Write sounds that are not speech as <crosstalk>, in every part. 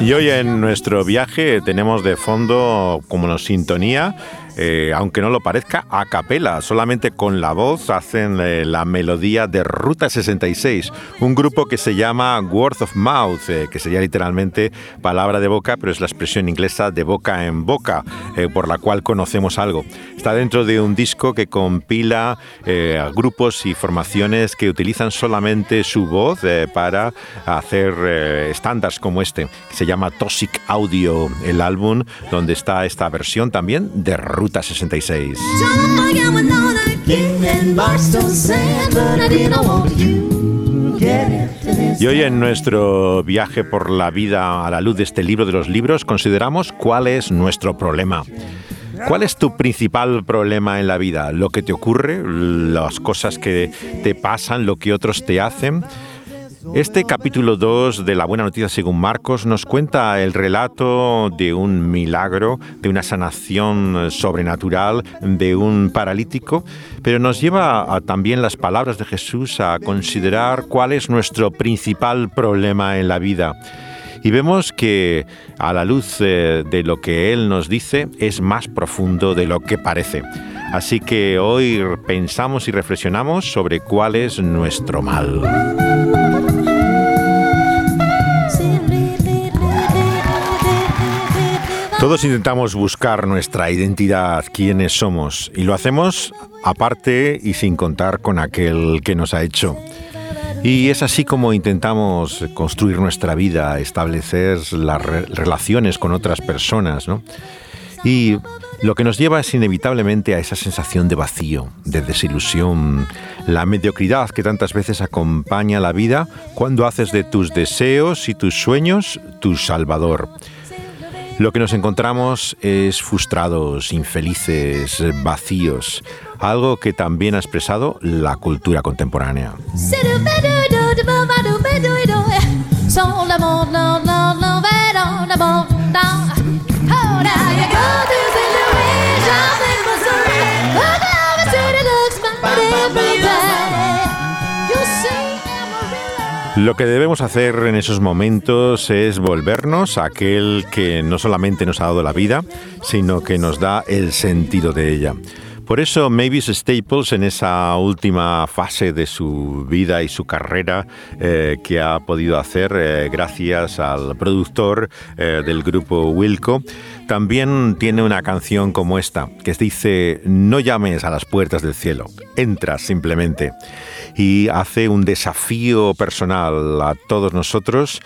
Y hoy en nuestro viaje tenemos de fondo como nos sintonía eh, aunque no lo parezca, a capela, solamente con la voz hacen eh, la melodía de Ruta 66, un grupo que se llama Word of Mouth, eh, que sería literalmente palabra de boca, pero es la expresión inglesa de boca en boca, por la cual conocemos algo. Está dentro de un disco que compila grupos y formaciones que utilizan solamente su voz para hacer estándares como este, que se llama Toxic Audio, el álbum donde está esta versión también de Ruta Ruta 66. Y hoy en nuestro viaje por la vida a la luz de este libro de los libros consideramos cuál es nuestro problema. ¿Cuál es tu principal problema en la vida? ¿Lo que te ocurre? ¿Las cosas que te pasan? ¿Lo que otros te hacen? Este capítulo 2 de La Buena Noticia según Marcos nos cuenta el relato de un milagro, de una sanación sobrenatural de un paralítico, pero nos lleva también las palabras de Jesús a considerar cuál es nuestro principal problema en la vida. Y vemos que a la luz eh, de lo que Él nos dice es más profundo de lo que parece. Así que hoy pensamos y reflexionamos sobre cuál es nuestro mal. Todos intentamos buscar nuestra identidad, quiénes somos, y lo hacemos aparte y sin contar con aquel que nos ha hecho. Y es así como intentamos construir nuestra vida, establecer las relaciones con otras personas, ¿no? Y lo que nos lleva es inevitablemente a esa sensación de vacío, de desilusión, la mediocridad que tantas veces acompaña la vida cuando haces de tus deseos y tus sueños tu salvador. Lo que nos encontramos es frustrados, infelices, vacíos, algo que también ha expresado la cultura contemporánea. Lo que debemos hacer en esos momentos es volvernos a aquel que no solamente nos ha dado la vida, sino que nos da el sentido de ella. Por eso Mavis Staples en esa última fase de su vida y su carrera eh, que ha podido hacer eh, gracias al productor eh, del grupo Wilco, también tiene una canción como esta que dice no llames a las puertas del cielo, entra simplemente y hace un desafío personal a todos nosotros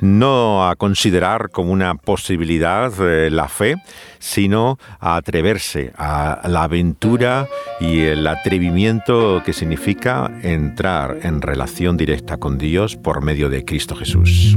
no a considerar como una posibilidad eh, la fe, sino a atreverse a la aventura y el atrevimiento que significa entrar en relación directa con Dios por medio de Cristo Jesús.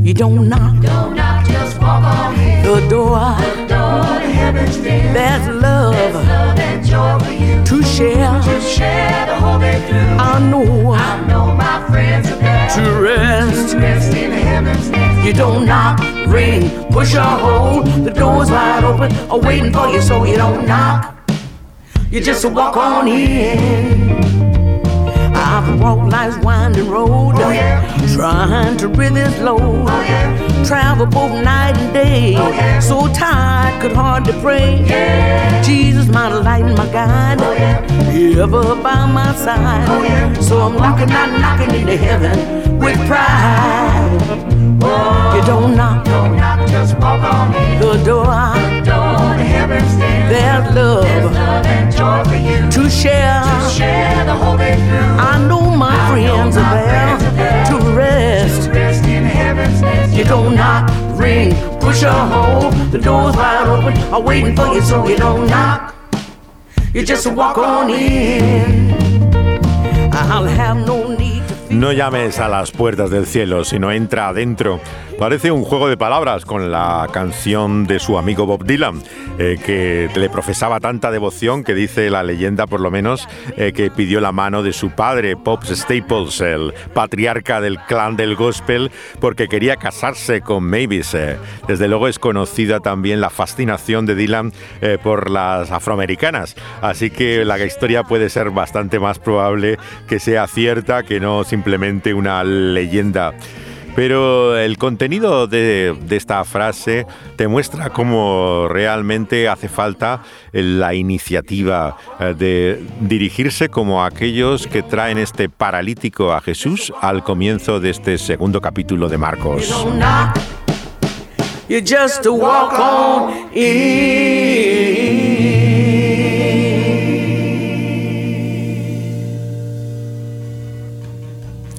To share. To share the whole day through. I know. I know my friends are there. To rest. To rest in heaven's nest. You don't knock, ring, push or hold. The door's wide open, are waiting for you, so you don't knock. You just walk on in. I've walked life's winding road, oh, yeah. trying to rid this load. Oh, yeah. Travel both night and day, oh, yeah. so tired could hardly pray. Jesus, my light and my guide, oh, ever by my side. Oh, so I'm knocking, not knocking into heaven with pride. Whoa. You don't knock, don't knock, just walk on in. The door, the door to heaven's Love, love and joy for you to share, to share the whole day through. I know my I friends, know my are, there friends are there to rest. To rest in heaven's nest. You don't knock, ring, push or hold. The door's wide open, I'm waiting for you, so you don't knock. You just walk on in. I'll have no need. No llames a las puertas del cielo, sino entra adentro. Parece un juego de palabras con la canción de su amigo Bob Dylan, eh, que le profesaba tanta devoción que dice la leyenda, por lo menos, eh, que pidió la mano de su padre, Pops Staples, el patriarca del clan del gospel, porque quería casarse con Mavis. Eh. Desde luego es conocida también la fascinación de Dylan por las afroamericanas, así que la historia puede ser bastante más probable que sea cierta que no simplemente una leyenda. Pero el contenido de, esta frase te muestra cómo realmente hace falta la iniciativa eh, de dirigirse como aquellos que traen este paralítico a Jesús al comienzo de este segundo capítulo de Marcos.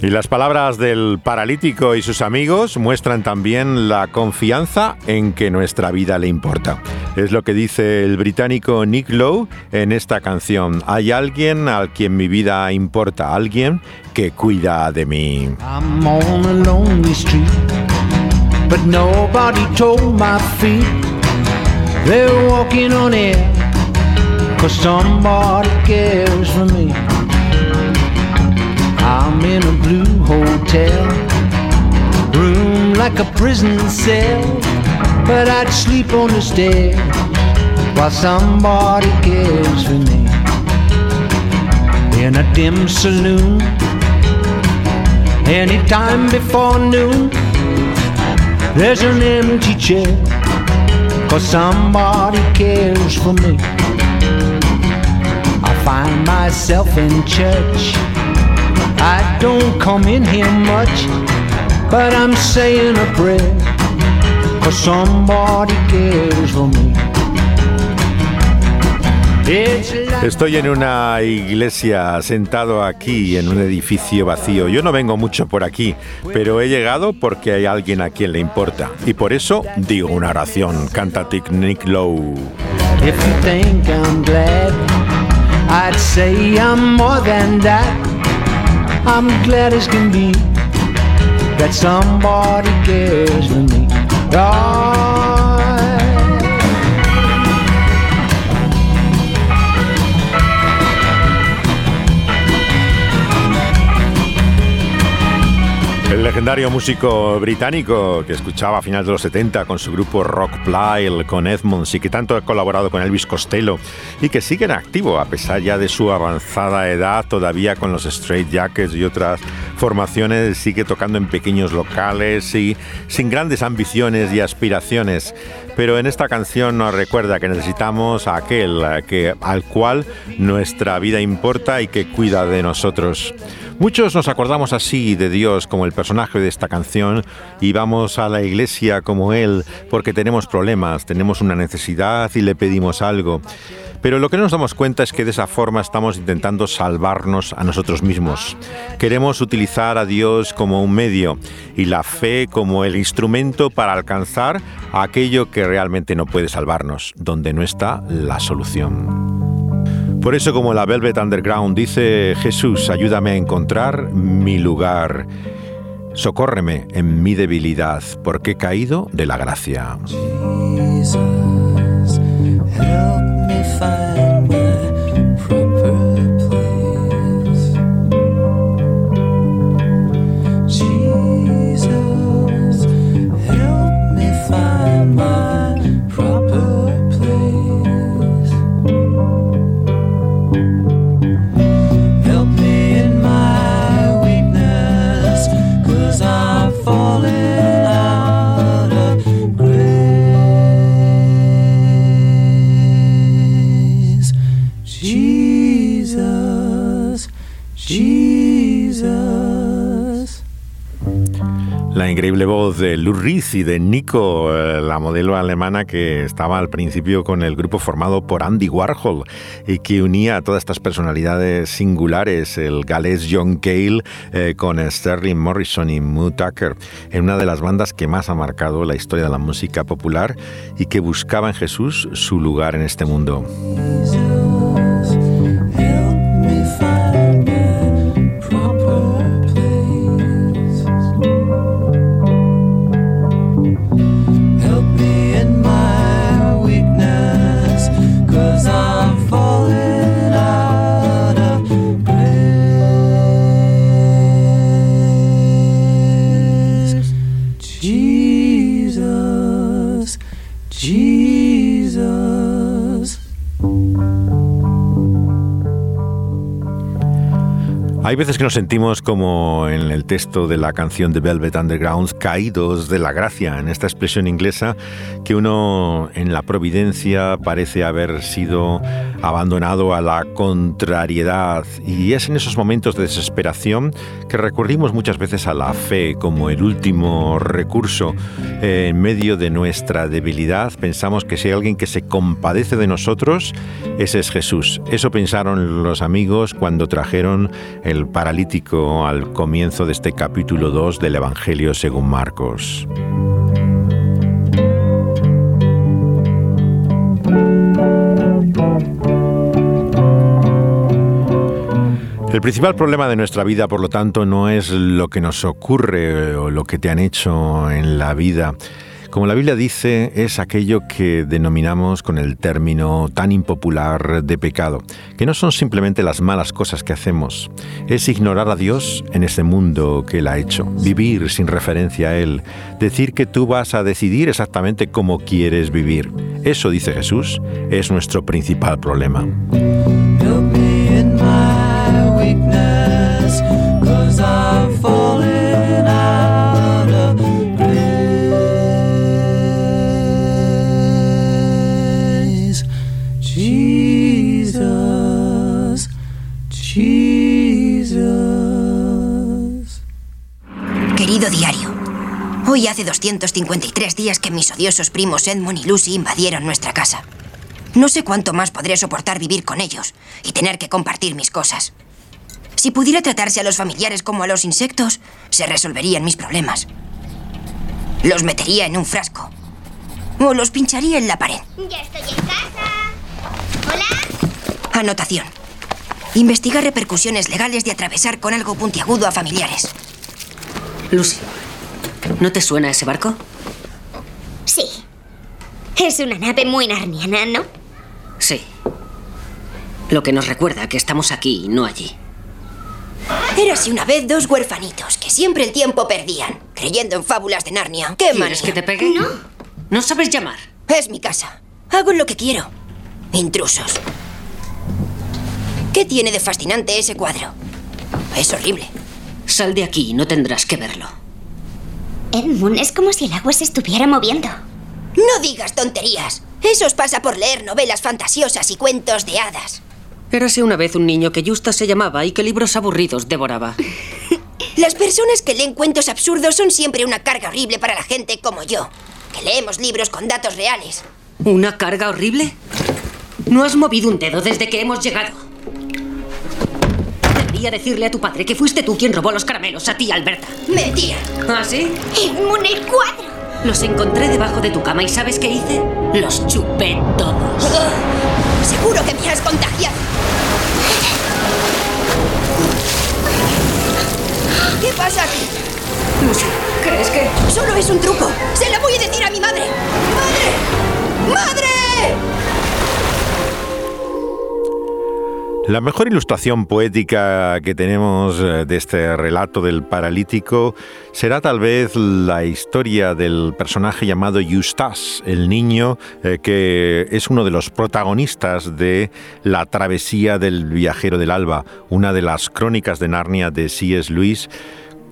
Y las palabras del paralítico y sus amigos muestran también la confianza en que nuestra vida le importa. Es lo que dice el británico Nick Lowe en esta canción. Hay alguien al quien mi vida importa, alguien que cuida de mí. They're walking on cause somebody cares for me. I'm in a blue hotel room like a prison cell, but I'd sleep on the stairs while somebody cares for me. In a dim saloon, anytime before noon, there's an empty chair, cause somebody cares for me. I find myself in church I don't come in here much, but I'm saying a prayer, cause somebody cares for me. Estoy en una iglesia sentado aquí en un edificio vacío. Yo no vengo mucho por aquí, pero he llegado porque hay alguien a quien le importa. Y por eso digo una oración. Canta Nick Lowe. If you think I'm glad, I'd say I'm more than that. I'm glad as can be that somebody cares for me. Oh, legendario músico británico que escuchaba a finales de los 70 con su grupo Rock Plyle, con Edmonds y que tanto ha colaborado con Elvis Costello y que sigue en activo a pesar ya de su avanzada edad, todavía con los Straight Jackets y otras formaciones, sigue tocando en pequeños locales y sin grandes ambiciones y aspiraciones. Pero en esta canción nos recuerda que necesitamos a aquel que, al cual nuestra vida importa y que cuida de nosotros. Muchos nos acordamos así de Dios como el personaje de esta canción y vamos a la iglesia como Él porque tenemos problemas, tenemos una necesidad y le pedimos algo. Pero lo que no nos damos cuenta es que de esa forma estamos intentando salvarnos a nosotros mismos. Queremos utilizar a Dios como un medio y la fe como el instrumento para alcanzar aquello que realmente no puede salvarnos, donde no está la solución. Por eso como la Velvet Underground dice, Jesús, ayúdame a encontrar mi lugar. Socórreme en mi debilidad, porque he caído de la gracia. Thank you. Increíble voz de Lou Reed y de Nico, eh, la modelo alemana que estaba al principio con el grupo formado por Andy Warhol y que unía a todas estas personalidades singulares, el galés John Cale eh, con Sterling Morrison y Moo Tucker, en una de las bandas que más ha marcado la historia de la música popular y que buscaba en Jesús su lugar en este mundo. Hay veces que nos sentimos como en el texto de la canción de Velvet Underground, caídos de la gracia, en esta expresión inglesa, que uno en la providencia parece haber sido abandonado a la contrariedad. Y es en esos momentos de desesperación que recurrimos muchas veces a la fe como el último recurso. En medio de nuestra debilidad pensamos que si hay alguien que se compadece de nosotros, ese es Jesús. Eso pensaron los amigos cuando trajeron el paralítico al comienzo de este capítulo 2 del Evangelio según Marcos. El principal problema de nuestra vida, por lo tanto, no es lo que nos ocurre o lo que te han hecho en la vida, como la Biblia dice, es aquello que denominamos con el término tan impopular de pecado, que no son simplemente las malas cosas que hacemos, es ignorar a Dios en ese mundo que Él ha hecho, vivir sin referencia a Él, decir que tú vas a decidir exactamente cómo quieres vivir. Eso, dice Jesús, es nuestro principal problema. Hoy hace 253 días que mis odiosos primos Edmund y Lucy invadieron nuestra casa. No sé cuánto más podré soportar vivir con ellos y tener que compartir mis cosas. Si pudiera tratarse a los familiares como a los insectos, se resolverían mis problemas. Los metería en un frasco. O los pincharía en la pared. Ya estoy en casa. Hola. Anotación. Investiga repercusiones legales de atravesar con algo puntiagudo a familiares. Lucy, ¿no te suena ese barco? Sí. Es una nave muy narniana, ¿no? Sí. Lo que nos recuerda que estamos aquí y no allí. Érase una vez dos huerfanitos que siempre el tiempo perdían, creyendo en fábulas de Narnia. ¿Qué ¿Quieres que te pegue? No. No sabes llamar. Es mi casa. Hago lo que quiero. Intrusos. ¿Qué tiene de fascinante ese cuadro? Es horrible. Sal de aquí y no tendrás que verlo. Edmund, es como si el agua se estuviera moviendo. No digas tonterías. Eso os pasa por leer novelas fantasiosas y cuentos de hadas. Érase una vez un niño que Justa se llamaba y que libros aburridos devoraba. <laughs> Las personas que leen cuentos absurdos son siempre una carga horrible para la gente como yo, que leemos libros con datos reales. ¿Una carga horrible? No has movido un dedo desde que hemos llegado. Debería decirle a tu padre que fuiste tú quien robó los caramelos a ti, Alberta. Mentira. ¿Ah, sí? Edmund, el cuadro. Los encontré debajo de tu cama y ¿sabes qué hice? Los chupé todos. Ugh, Seguro que me has contagiado. ¿Qué pasa aquí? Lucy, ¿crees que...? Solo es un truco. Se lo voy a decir a mi madre. ¡Madre! ¡Madre! La mejor ilustración poética que tenemos eh, de este relato del paralítico será tal vez la historia del personaje llamado Eustace, el niño eh, que es uno de los protagonistas de La travesía del viajero del alba, una de las crónicas de Narnia de C.S. Lewis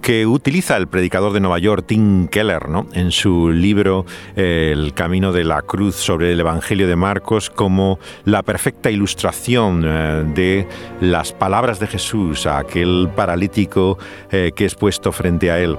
que utiliza el predicador de Nueva York, Tim Keller, ¿no? en su libro eh, El camino de la cruz sobre el Evangelio de Marcos como la perfecta ilustración eh, de las palabras de Jesús a aquel paralítico eh, que es puesto frente a él.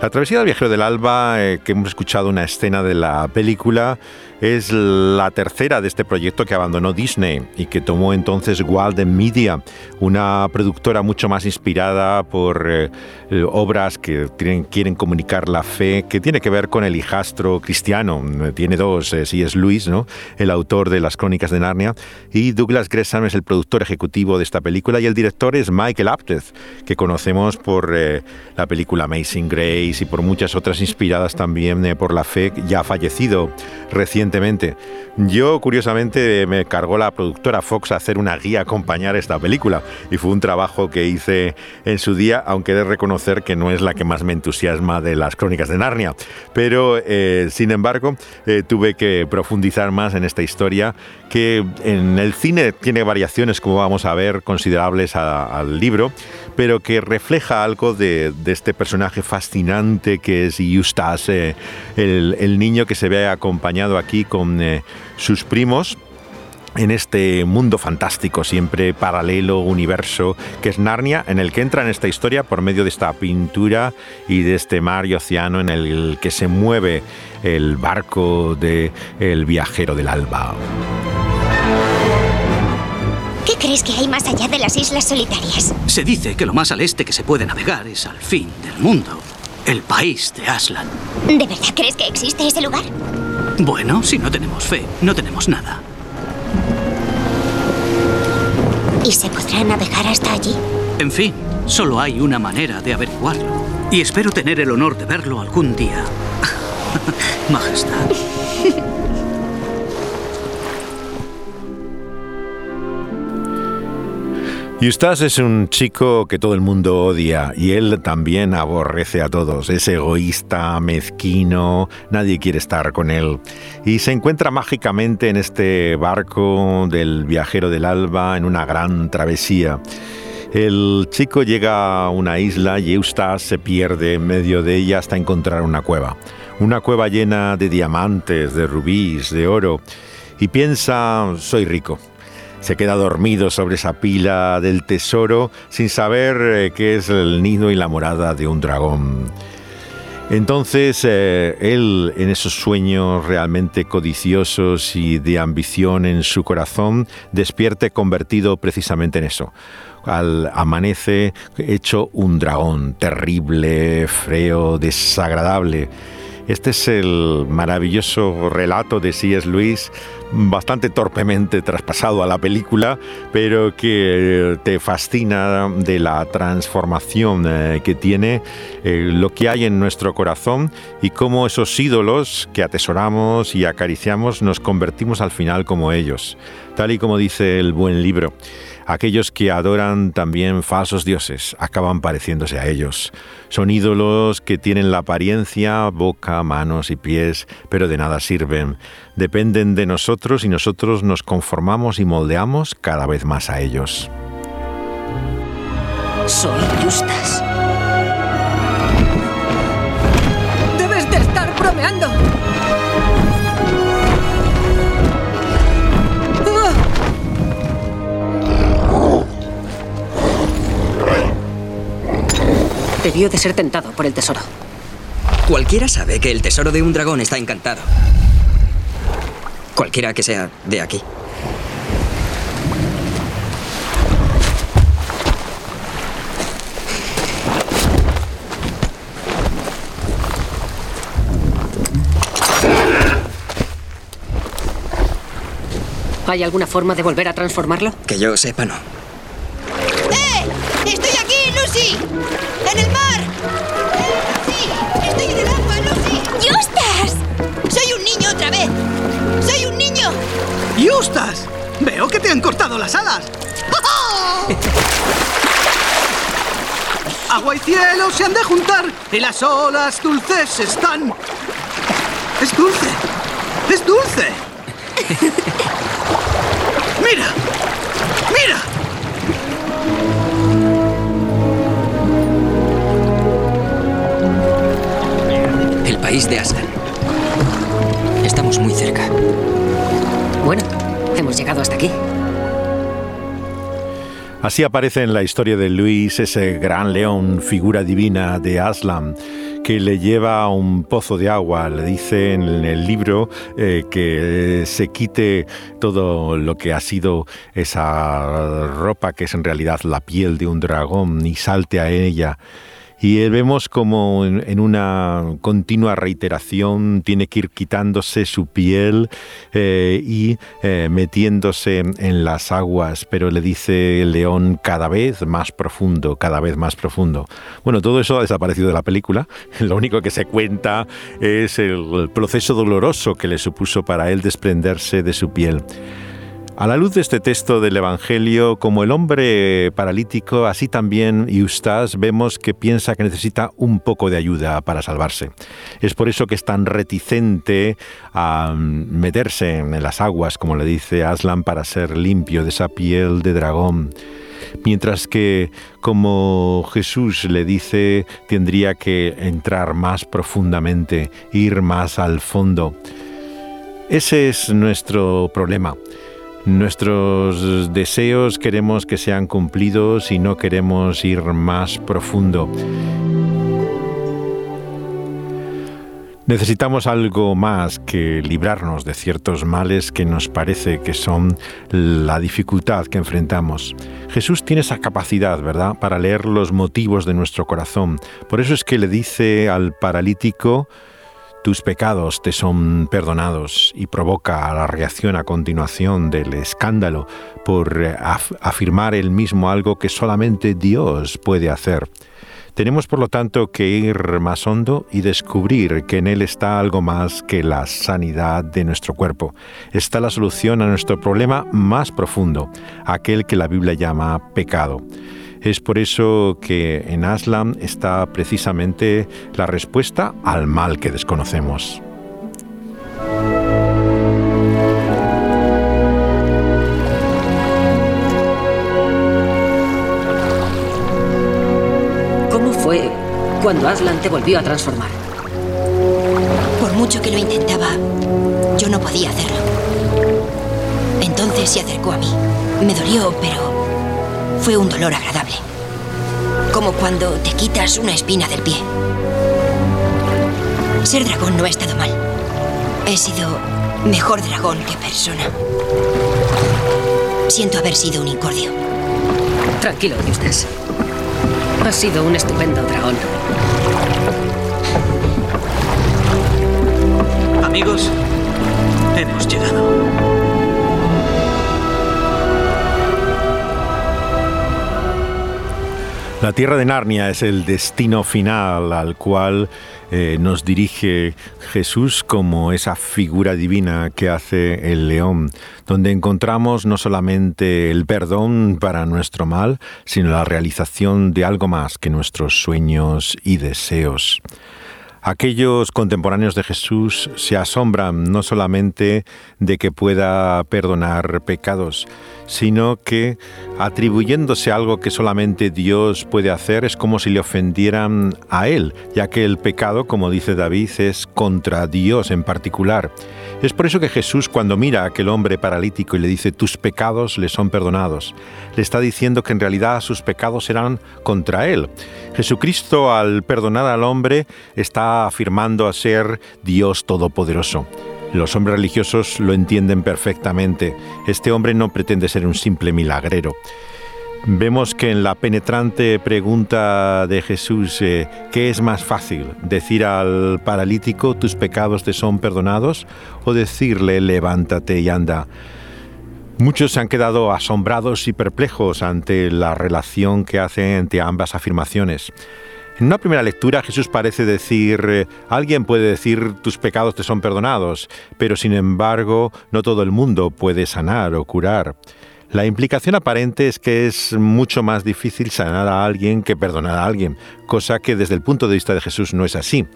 La travesía del viajero del alba, que hemos escuchado una escena de la película, es la tercera de este proyecto que abandonó Disney y que tomó entonces Walden Media, una productora mucho más inspirada por eh, eh, obras que tienen, quieren comunicar la fe, que tiene que ver con el hijastro cristiano. Tiene dos, eh, sí es Luis, ¿no? el autor de las crónicas de Narnia, y Douglas Gresham es el productor ejecutivo de esta película y el director es Michael Apted, que conocemos por la película Amazing Grace y por muchas otras inspiradas también por la fe, ya fallecido recientemente. Yo, curiosamente, me cargó la productora Fox a hacer una guía a acompañar esta película y fue un trabajo que hice en su día, aunque he de reconocer que no es la que más me entusiasma de las crónicas de Narnia. Pero, eh, sin embargo, eh, tuve que profundizar más en esta historia que en el cine tiene variaciones, como vamos a ver, considerables al libro, pero que refleja algo de, este personaje fascinante que es Eustace, el, el, niño que se ve acompañado aquí con eh, sus primos en este mundo fantástico, siempre paralelo, universo, que es Narnia, en el que entra en esta historia por medio de esta pintura y de este mar y océano en el que se mueve el barco de el viajero del alba. ¿Qué crees que hay más allá de las islas solitarias? Se dice que lo más al este que se puede navegar es al fin del mundo, el país de Aslan. ¿De verdad crees que existe ese lugar? Bueno, si no tenemos fe, no tenemos nada. ¿Y se podrá navegar hasta allí? En fin, solo hay una manera de averiguarlo. Y espero tener el honor de verlo algún día. <laughs> Majestad. Eustace es un chico que todo el mundo odia y él también aborrece a todos. Es egoísta, mezquino, nadie quiere estar con él. Y se encuentra mágicamente en este barco del viajero del alba en una gran travesía. El chico llega a una isla y Eustace se pierde en medio de ella hasta encontrar una cueva. Una cueva llena de diamantes, de rubíes, de oro. Y piensa, soy rico se queda dormido sobre esa pila del tesoro sin saber eh, qué es el nido y la morada de un dragón. Entonces eh, él en esos sueños realmente codiciosos y de ambición en su corazón despierte convertido precisamente en eso. Al amanece hecho un dragón terrible, feo, desagradable este es el maravilloso relato de C.S. Lewis, bastante torpemente traspasado a la película, pero que te fascina de la transformación eh, que tiene eh, lo que hay en nuestro corazón y cómo esos ídolos que atesoramos y acariciamos nos convertimos al final como ellos, tal y como dice el buen libro. Aquellos que adoran también falsos dioses acaban pareciéndose a ellos. Son ídolos que tienen la apariencia, boca, manos y pies, pero de nada sirven. Dependen de nosotros y nosotros nos conformamos y moldeamos cada vez más a ellos. Soy Justas. Debes de estar bromeando. Debió de ser tentado por el tesoro. Cualquiera sabe que el tesoro de un dragón está encantado. Cualquiera que sea de aquí. ¿Hay alguna forma de volver a transformarlo? Que yo sepa, no. ¡Eh! ¡Estoy aquí, Lucy! ¡En el mar! ¡Sí! ¡Estoy en el agua, Lucy! ¡Justas! ¡Soy un niño otra vez! ¡Soy un niño! ¡Justas! Veo que te han cortado las alas. <laughs> Agua y cielo se han de juntar y las olas dulces están. Es dulce. Es dulce. <laughs> Mira. Mira. País de Aslan. Estamos muy cerca. Bueno, hemos llegado hasta aquí. Así aparece en la historia de Luis ese gran león, figura divina de Aslan, que le lleva a un pozo de agua. Le dice en el libro eh, que se quite todo lo que ha sido esa ropa, que es en realidad la piel de un dragón, y salte a ella Y vemos como en, una continua reiteración tiene que ir quitándose su piel eh, y eh, metiéndose en las aguas, pero le dice el león cada vez más profundo, cada vez más profundo. Bueno, todo eso ha desaparecido de la película. <laughs> Lo único que se cuenta es el proceso doloroso que le supuso para él desprenderse de su piel. A la luz de este texto del Evangelio, como el hombre paralítico, así también Eustace vemos que piensa que necesita un poco de ayuda para salvarse. Es por eso que es tan reticente a meterse en las aguas, como le dice Aslan, para ser limpio de esa piel de dragón. Mientras que, como Jesús le dice, tendría que entrar más profundamente, ir más al fondo. Ese es nuestro problema. Nuestros deseos queremos que sean cumplidos y no queremos ir más profundo. Necesitamos algo más que librarnos de ciertos males que nos parece que son la dificultad que enfrentamos. Jesús tiene esa capacidad, ¿verdad?, para leer los motivos de nuestro corazón. Por eso es que le dice al paralítico, tus pecados te son perdonados y provoca la reacción a continuación del escándalo por afirmar él mismo algo que solamente Dios puede hacer. Tenemos por lo tanto que ir más hondo y descubrir que en Él está algo más que la sanidad de nuestro cuerpo. Está la solución a nuestro problema más profundo, aquel que la Biblia llama pecado. Es por eso que en Aslam está precisamente la respuesta al mal que desconocemos. ¿Cómo fue cuando Aslan te volvió a transformar? Por mucho que lo intentaba, yo no podía hacerlo. Entonces se acercó a mí. Me dolió, pero fue un dolor agradable. Como cuando te quitas una espina del pie. Ser dragón no ha estado mal. He sido mejor dragón que persona. Siento haber sido un incordio. Tranquilo, Eustace. Has sido un estupendo dragón. Amigos, hemos llegado. La tierra de Narnia es el destino final al cual eh, nos dirige Jesús como esa figura divina que hace el león, donde encontramos no solamente el perdón para nuestro mal, sino la realización de algo más que nuestros sueños y deseos. Aquellos contemporáneos de Jesús se asombran no solamente de que pueda perdonar pecados, sino que atribuyéndose algo que solamente Dios puede hacer es como si le ofendieran a Él, ya que el pecado, como dice David, es contra Dios en particular. Es por eso que Jesús cuando mira a aquel hombre paralítico y le dice, tus pecados le son perdonados, le está diciendo que en realidad sus pecados serán contra Él. Jesucristo al perdonar al hombre está afirmando a ser Dios Todopoderoso. Los hombres religiosos lo entienden perfectamente. Este hombre no pretende ser un simple milagrero. Vemos que en la penetrante pregunta de Jesús, eh, ¿qué es más fácil? ¿Decir al paralítico, tus pecados te son perdonados? ¿O decirle, levántate y anda? Muchos se han quedado asombrados y perplejos ante la relación que hace entre ambas afirmaciones. En una primera lectura Jesús parece decir, eh, alguien puede decir tus pecados te son perdonados, pero sin embargo no todo el mundo puede sanar o curar. La implicación aparente es que es mucho más difícil sanar a alguien que perdonar a alguien, cosa que desde el punto de vista de Jesús no es así.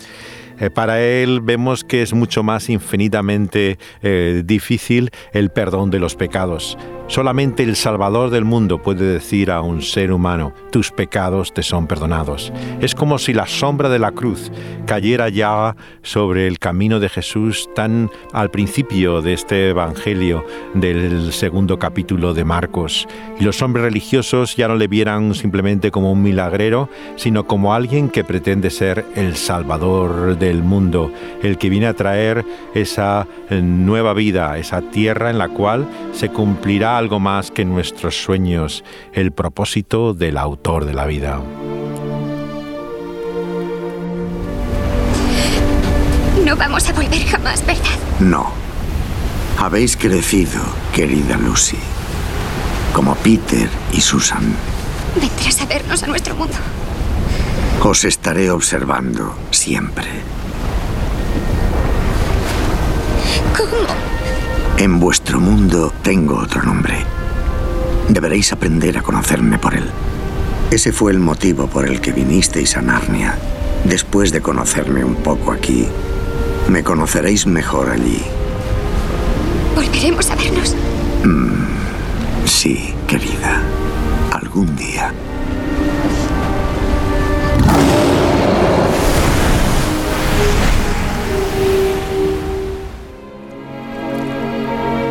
Eh, para él vemos que es mucho más infinitamente eh, difícil el perdón de los pecados. Solamente el Salvador del mundo puede decir a un ser humano, tus pecados te son perdonados. Es como si la sombra de la cruz cayera ya sobre el camino de Jesús tan al principio de este Evangelio del segundo capítulo de Marcos. Y los hombres religiosos ya no le vieran simplemente como un milagrero, sino como alguien que pretende ser el Salvador del mundo, el que viene a traer esa eh, nueva vida, esa tierra en la cual se cumplirá algo más que nuestros sueños, el propósito del autor de la vida. No vamos a volver jamás, ¿verdad? No. Habéis crecido, querida Lucy. Como Peter y Susan. Vendrás a vernos a nuestro mundo. Os estaré observando siempre. ¿Cómo? En vuestro mundo tengo otro nombre. Deberéis aprender a conocerme por él. Ese fue el motivo por el que vinisteis a Narnia. Después de conocerme un poco aquí, me conoceréis mejor allí. ¿Volveremos a vernos? Mm, sí, querida. Algún día.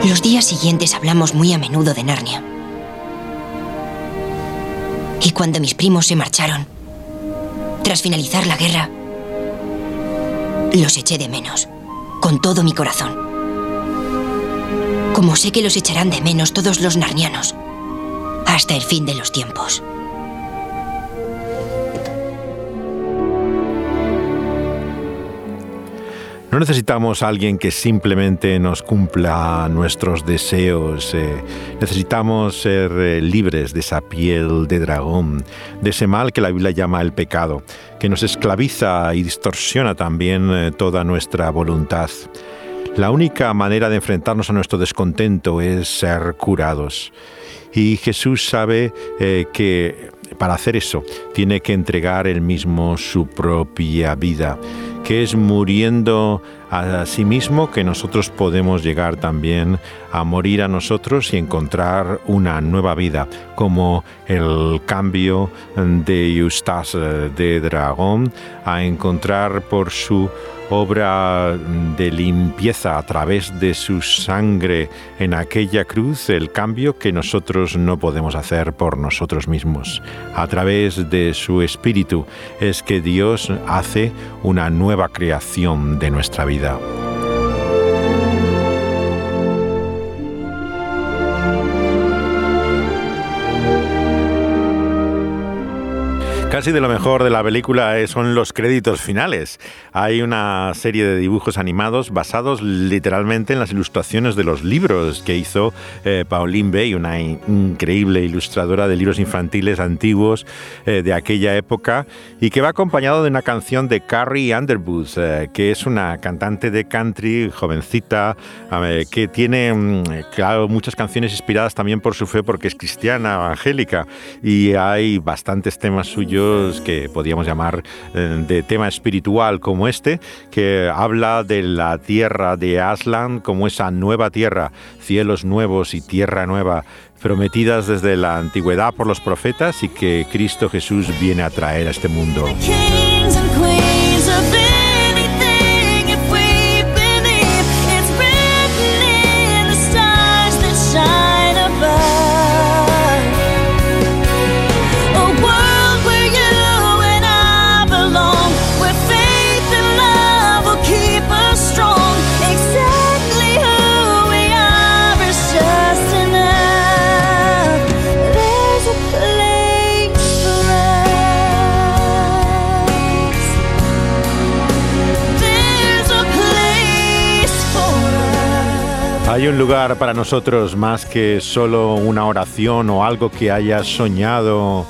Los días siguientes hablamos muy a menudo de Narnia. Y cuando mis primos se marcharon, tras finalizar la guerra, los eché de menos, con todo mi corazón. Como sé que los echarán de menos todos los narnianos, hasta el fin de los tiempos. No necesitamos a alguien que simplemente nos cumpla nuestros deseos. eh, necesitamos ser eh, libres de esa piel de dragón, de ese mal que la Biblia llama el pecado, que nos esclaviza y distorsiona también eh, toda nuestra voluntad. La única manera de enfrentarnos a nuestro descontento es ser curados. Y Jesús sabe que para hacer eso tiene que entregar él mismo su propia vida, que es muriendo a sí mismo que nosotros podemos llegar también a morir a nosotros y encontrar una nueva vida, como el cambio de Eustace de Dragón a encontrar por su obra de limpieza a través de su sangre en aquella cruz, el cambio que nosotros no podemos hacer por nosotros mismos. A través de su espíritu es que Dios hace una nueva creación de nuestra vida. Casi de lo mejor de la película eh, son los créditos finales. Hay una serie de dibujos animados basados literalmente en las ilustraciones de los libros que hizo eh, Pauline Bay, una in- increíble ilustradora de libros infantiles antiguos eh, de aquella época y que va acompañado de una canción de Carrie Underwood, que es una cantante de country jovencita que tiene, mm, claro, muchas canciones inspiradas también por su fe porque es cristiana, evangélica y hay bastantes temas suyos que podríamos llamar eh, de tema espiritual como este, que habla de la tierra de Aslan como esa nueva tierra, cielos nuevos y tierra nueva, prometidas desde la antigüedad por los profetas y que Cristo Jesús viene a traer a este mundo. Hay un lugar para nosotros más que solo una oración o algo que hayas soñado.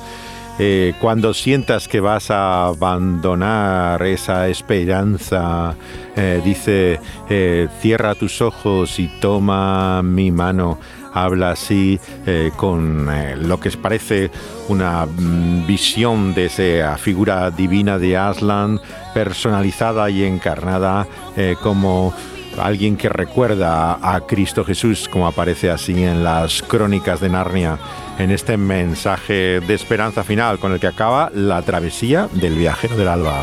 Eh, cuando sientas que vas a abandonar esa esperanza, eh, dice, eh, cierra tus ojos y toma mi mano. Habla así con lo que parece una mm, visión de esa figura divina de Aslan, personalizada y encarnada como alguien que recuerda a Cristo Jesús, como aparece así en las crónicas de Narnia, en este mensaje de esperanza final con el que acaba la travesía del viajero del alba.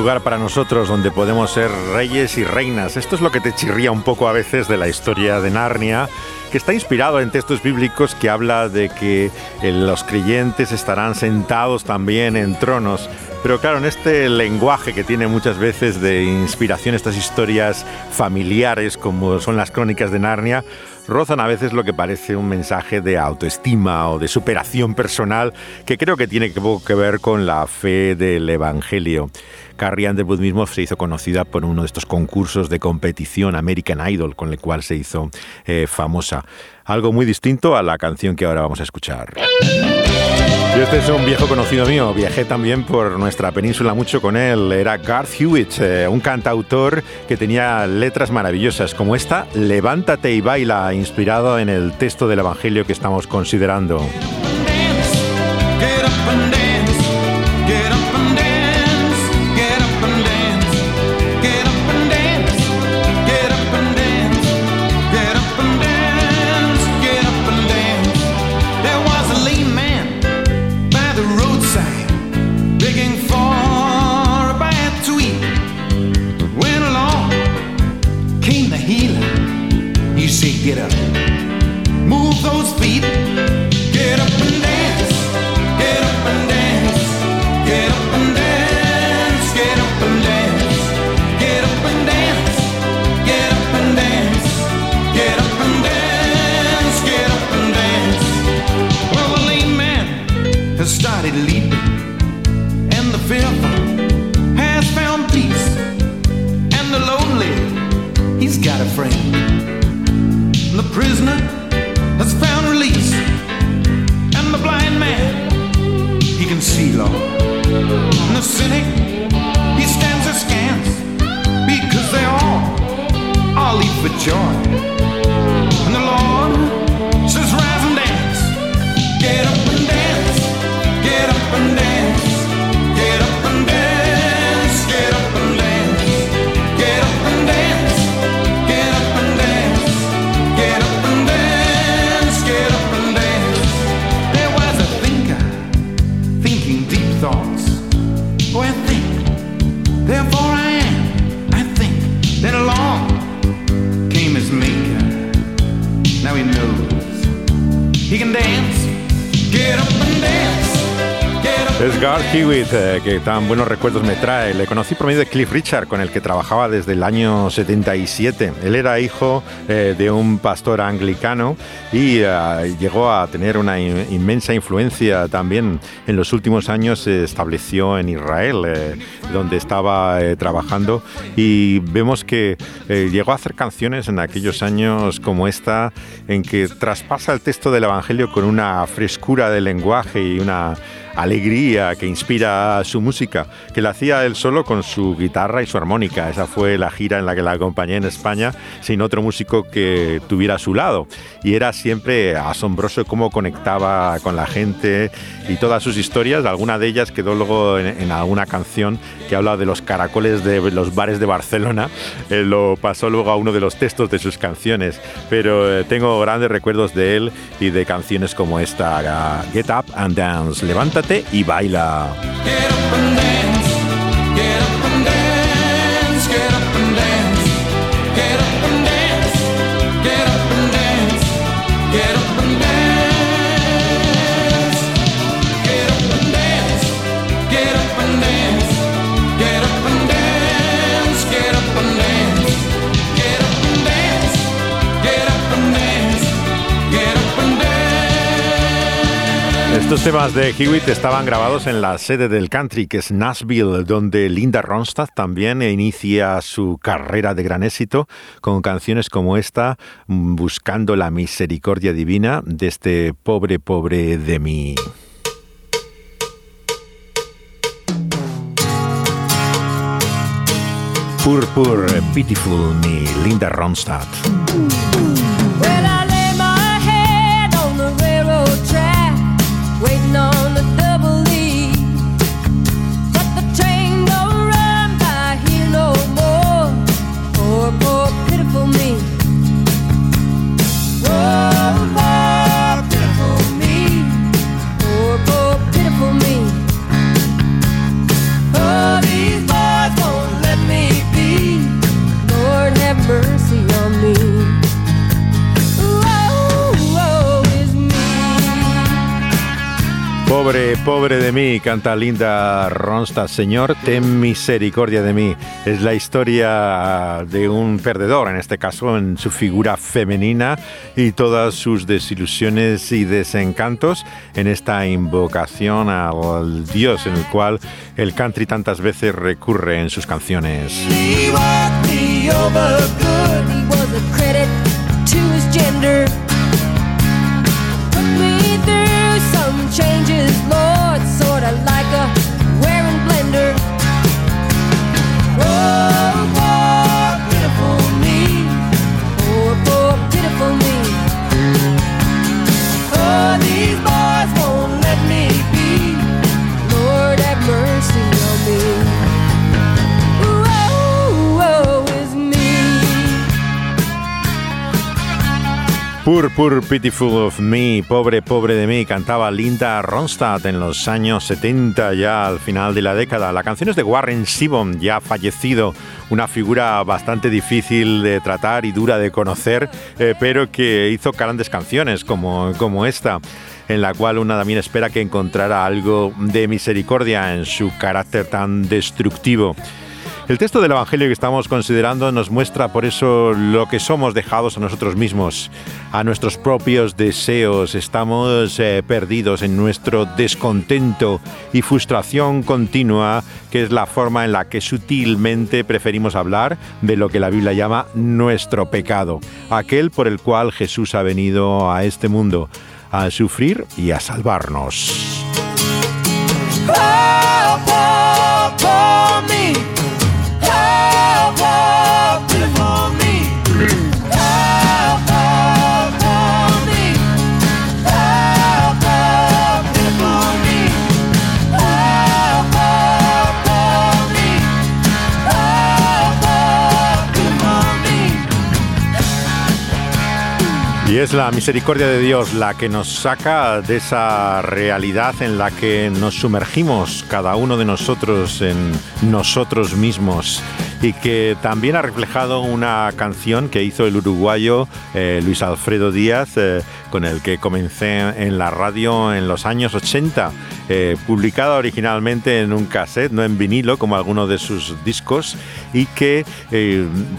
Lugar para nosotros donde podemos ser reyes y reinas. Esto es lo que te chirría un poco a veces de la historia de Narnia, que está inspirado en textos bíblicos que habla de que eh, los creyentes estarán sentados también en tronos. Pero claro, en este lenguaje que tiene muchas veces de inspiración estas historias familiares como son las crónicas de Narnia, rozan a veces lo que parece un mensaje de autoestima o de superación personal que creo que tiene que ver con la fe del Evangelio. Carrie Underwood mismo se hizo conocida por uno de estos concursos de competición American Idol con el cual se hizo eh, famosa. Algo muy distinto a la canción que ahora vamos a escuchar. Este es un viejo conocido mío, viajé también por nuestra península mucho con él, era Garth Hewitt, eh, un cantautor que tenía letras maravillosas como esta, Levántate y baila, inspirado en el texto del Evangelio que estamos considerando. Eh, que tan buenos recuerdos me trae. Le conocí por medio de Cliff Richard, con el que trabajaba desde el año 77. Él era hijo eh, de un pastor anglicano y eh, llegó a tener una inmensa influencia también. En los últimos años se estableció en Israel, donde estaba trabajando, y vemos que llegó a hacer canciones en aquellos años como esta, en que traspasa el texto del Evangelio con una frescura de lenguaje y una alegría que inspira su música, que la hacía él solo con su guitarra y su armónica. Esa fue la gira en la que la acompañé en España, sin otro músico que tuviera a su lado. Y era siempre asombroso cómo conectaba con la gente y todas sus historias. Alguna de ellas quedó luego en, alguna canción que habla de los caracoles de los bares de Barcelona. lo pasó luego a uno de los textos de sus canciones. Pero eh, tengo grandes recuerdos de él y de canciones como esta, Get Up and Dance. Levántate y baila. Estos temas de Hewitt estaban grabados en la sede del country, que es Nashville, donde Linda Ronstadt también inicia su carrera de gran éxito con canciones como esta, Buscando la misericordia divina de este pobre, pobre de mí. Poor, pitiful me, Linda Ronstadt. Pobre, pobre de mí, canta Linda Ronstadt. Señor, ten misericordia de mí. Es la historia de un perdedor, en este caso en su figura femenina y todas sus desilusiones y desencantos en esta invocación al Dios en el cual el country tantas veces recurre en sus canciones. Changes, Lord, sorta like Poor, poor, pitiful of me, pobre, pobre de mí, cantaba Linda Ronstadt en los años 70, ya al final de la década. La canción es de Warren Zevon, ya fallecido, una figura bastante difícil de tratar y dura de conocer, eh, pero que hizo grandes canciones como, como esta en la cual una también espera que encontrara algo de misericordia en su carácter tan destructivo. El texto del Evangelio que estamos considerando nos muestra por eso lo que somos dejados a nosotros mismos, a nuestros propios deseos. Estamos eh, perdidos en nuestro descontento y frustración continua, que es la forma en la que sutilmente preferimos hablar de lo que la Biblia llama nuestro pecado, aquel por el cual Jesús ha venido a este mundo a sufrir y a salvarnos. Y es la misericordia de Dios la que nos saca de esa realidad en la que nos sumergimos cada uno de nosotros en nosotros mismos. Y que también ha reflejado una canción que hizo el uruguayo eh, Luis Alfredo Díaz, eh, con el que comencé en la radio en los años 80, eh, publicada originalmente en un cassette, no en vinilo como algunos de sus discos, y que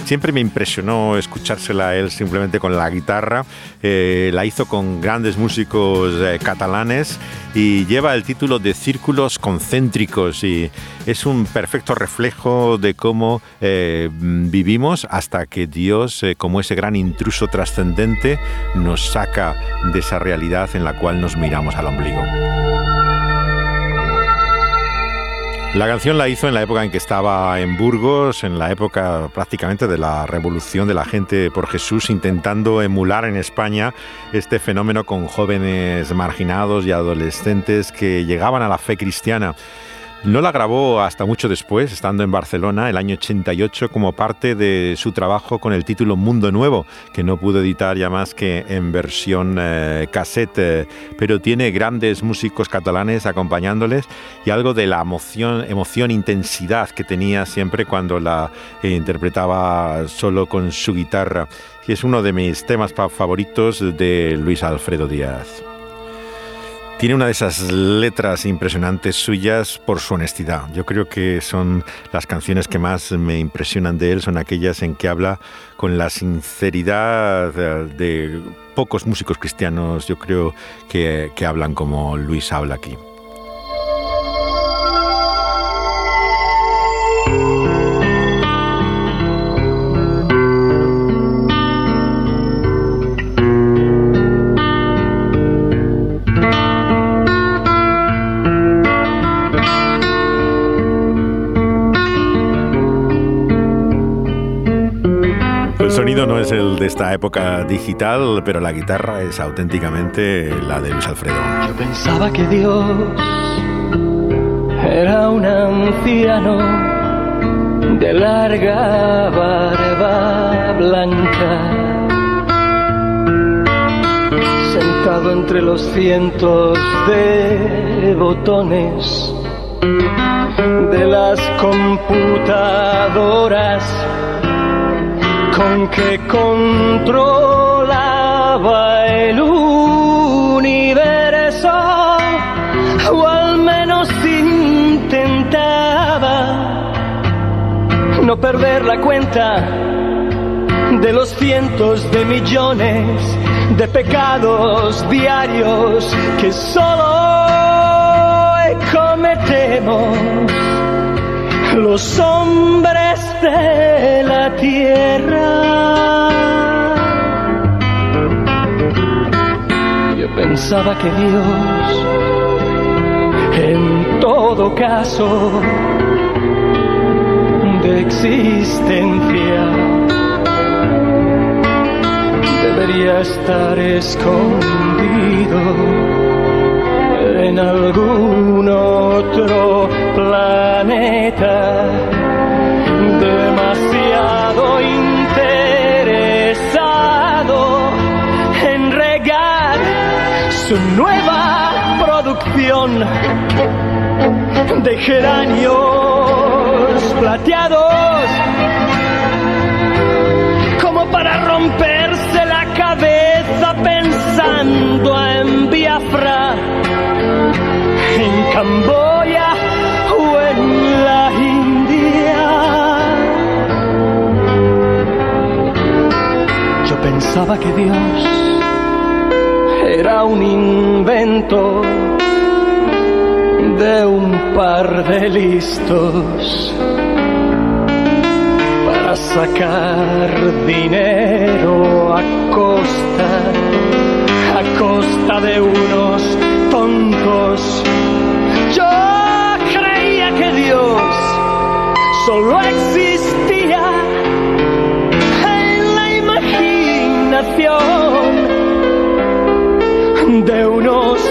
siempre me impresionó escuchársela a él simplemente con la guitarra. la hizo con grandes músicos catalanes y lleva el título de Círculos Concéntricos y es un perfecto reflejo de cómo eh, vivimos hasta que Dios, eh, como ese gran intruso trascendente, nos saca de esa realidad en la cual nos miramos al ombligo. La canción la hizo en la época en que estaba en Burgos, en la época prácticamente de la revolución de la gente por Jesús, intentando emular en España este fenómeno con jóvenes marginados y adolescentes que llegaban a la fe cristiana. No la grabó hasta mucho después, estando en Barcelona, el año 88, como parte de su trabajo con el título Mundo Nuevo, que no pudo editar ya más que en versión eh, cassette, pero tiene grandes músicos catalanes acompañándoles y algo de la emoción, emoción intensidad que tenía siempre cuando la eh, interpretaba solo con su guitarra. Y es uno de mis temas favoritos de Luis Alfredo Díaz. Tiene una de esas letras impresionantes suyas por su honestidad. Yo creo que son las canciones que más me impresionan de él, son aquellas en que habla con la sinceridad de pocos músicos cristianos, yo creo que, que hablan como Luis habla aquí. De esta época digital, pero la guitarra es auténticamente la de Luis Alfredo. Yo pensaba que Dios era un anciano de larga barba blanca, sentado entre los cientos de botones de las computadoras con que controlaba el universo, o al menos intentaba no perder la cuenta de los cientos de millones de pecados diarios que solo cometemos. Los hombres de la tierra. Yo pensaba que Dios, en todo caso de existencia, debería estar escondido en algún otro planeta. Demasiado interesado en regar su nueva producción de geranios plateados como para romperse la cabeza pensando en Biafra en Camboya o en la India. Yo pensaba que Dios era un invento de un par de listos para sacar dinero a costa, a costa de unos tontos. Solo existía en la imaginación de unos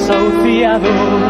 estamos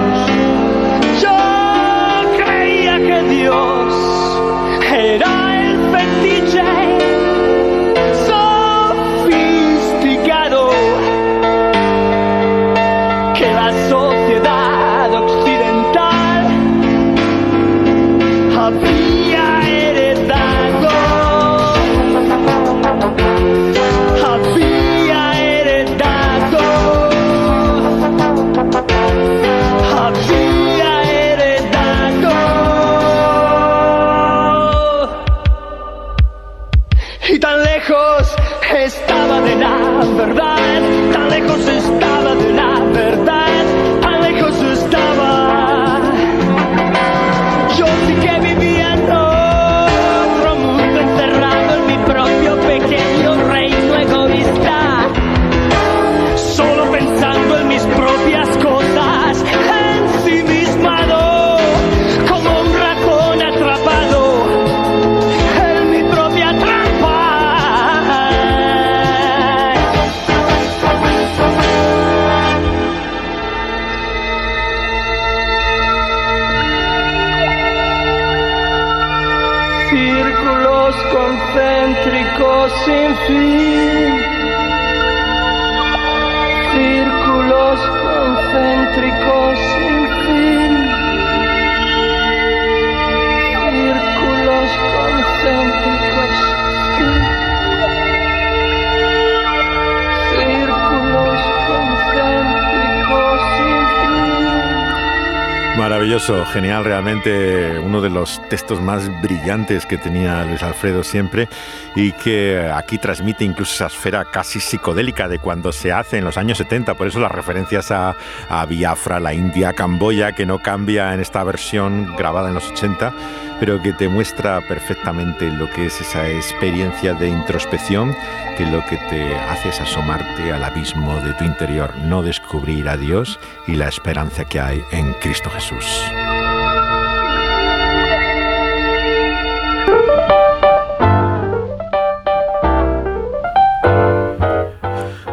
genial, realmente uno de los textos más brillantes que tenía Luis Alfredo siempre y que aquí transmite incluso esa esfera casi psicodélica de cuando se hace en los años 70, por eso las referencias a, a Biafra, la India, Camboya, que no cambia en esta versión grabada en los 80, pero que te muestra perfectamente lo que es esa experiencia de introspección, que lo que te hace es asomarte al abismo de tu interior, no descubrir a Dios y la esperanza que hay en Cristo Jesús.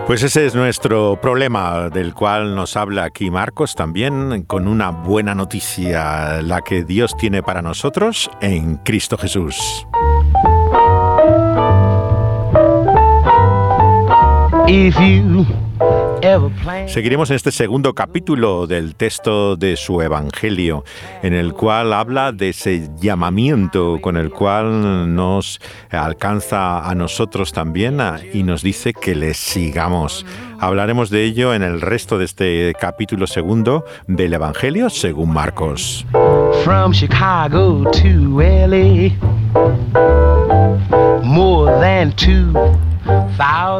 Pues ese es nuestro problema del cual nos habla aquí Marcos también con una buena noticia, la que Dios tiene para nosotros en Cristo Jesús. Seguiremos en este segundo capítulo del texto de su Evangelio, en el cual habla de ese llamamiento con el cual nos alcanza a nosotros también y nos dice que le sigamos. Hablaremos de ello en el resto de este capítulo segundo del Evangelio según Marcos.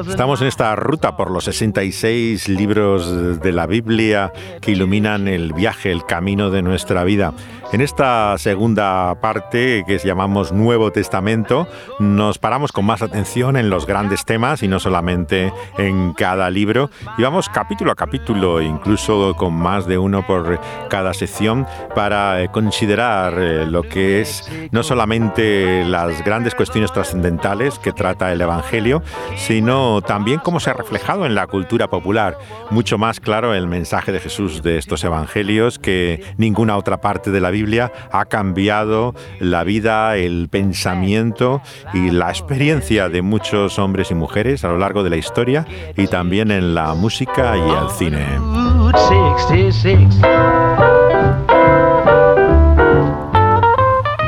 Estamos en esta ruta por los 66 libros de la Biblia que iluminan el viaje, el camino de nuestra vida. En esta segunda parte que llamamos Nuevo Testamento, nos paramos con más atención en los grandes temas y no solamente en cada libro. Y vamos capítulo a capítulo, incluso con más de uno por cada sección, para eh, considerar eh, lo que es no solamente las grandes cuestiones trascendentales que trata el Evangelio, sino también cómo se ha reflejado en la cultura popular. Mucho más claro el mensaje de Jesús de estos evangelios que ninguna otra parte de la Biblia ha cambiado la vida, el pensamiento y la experiencia de muchos hombres y mujeres a lo largo de la historia y también en la música y el cine.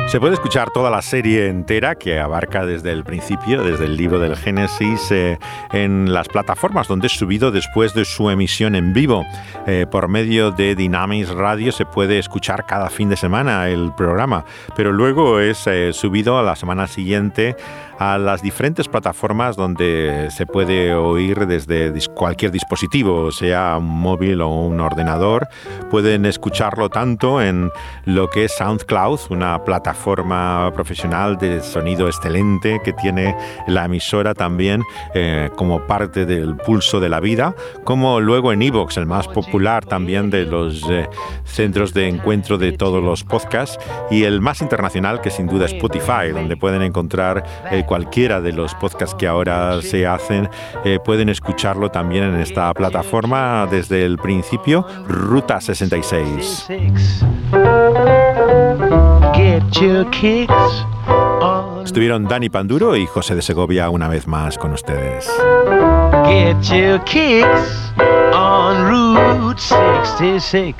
Se puede escuchar toda la serie entera que abarca desde el principio, desde el libro del Génesis, eh, en las plataformas donde es subido después de su emisión en vivo. Eh, por medio de Dynamics Radio se puede escuchar cada fin de semana el programa, pero luego es eh, subido a la semana siguiente a las diferentes plataformas donde se puede oír desde cualquier dispositivo, sea un móvil o un ordenador. Pueden escucharlo tanto en lo que es SoundCloud, una plataforma profesional de sonido excelente que tiene la emisora también eh, como parte del pulso de la vida, como luego en Evox, el más popular también de los eh, centros de encuentro de todos los podcasts, y el más internacional que sin duda es Spotify, donde pueden encontrar eh, cualquiera de los podcasts que ahora se hacen, eh, pueden escucharlo también en esta plataforma desde el principio, Ruta 66. Estuvieron Dani Panduro y José de Segovia una vez más con ustedes. Get your kicks on Route 66.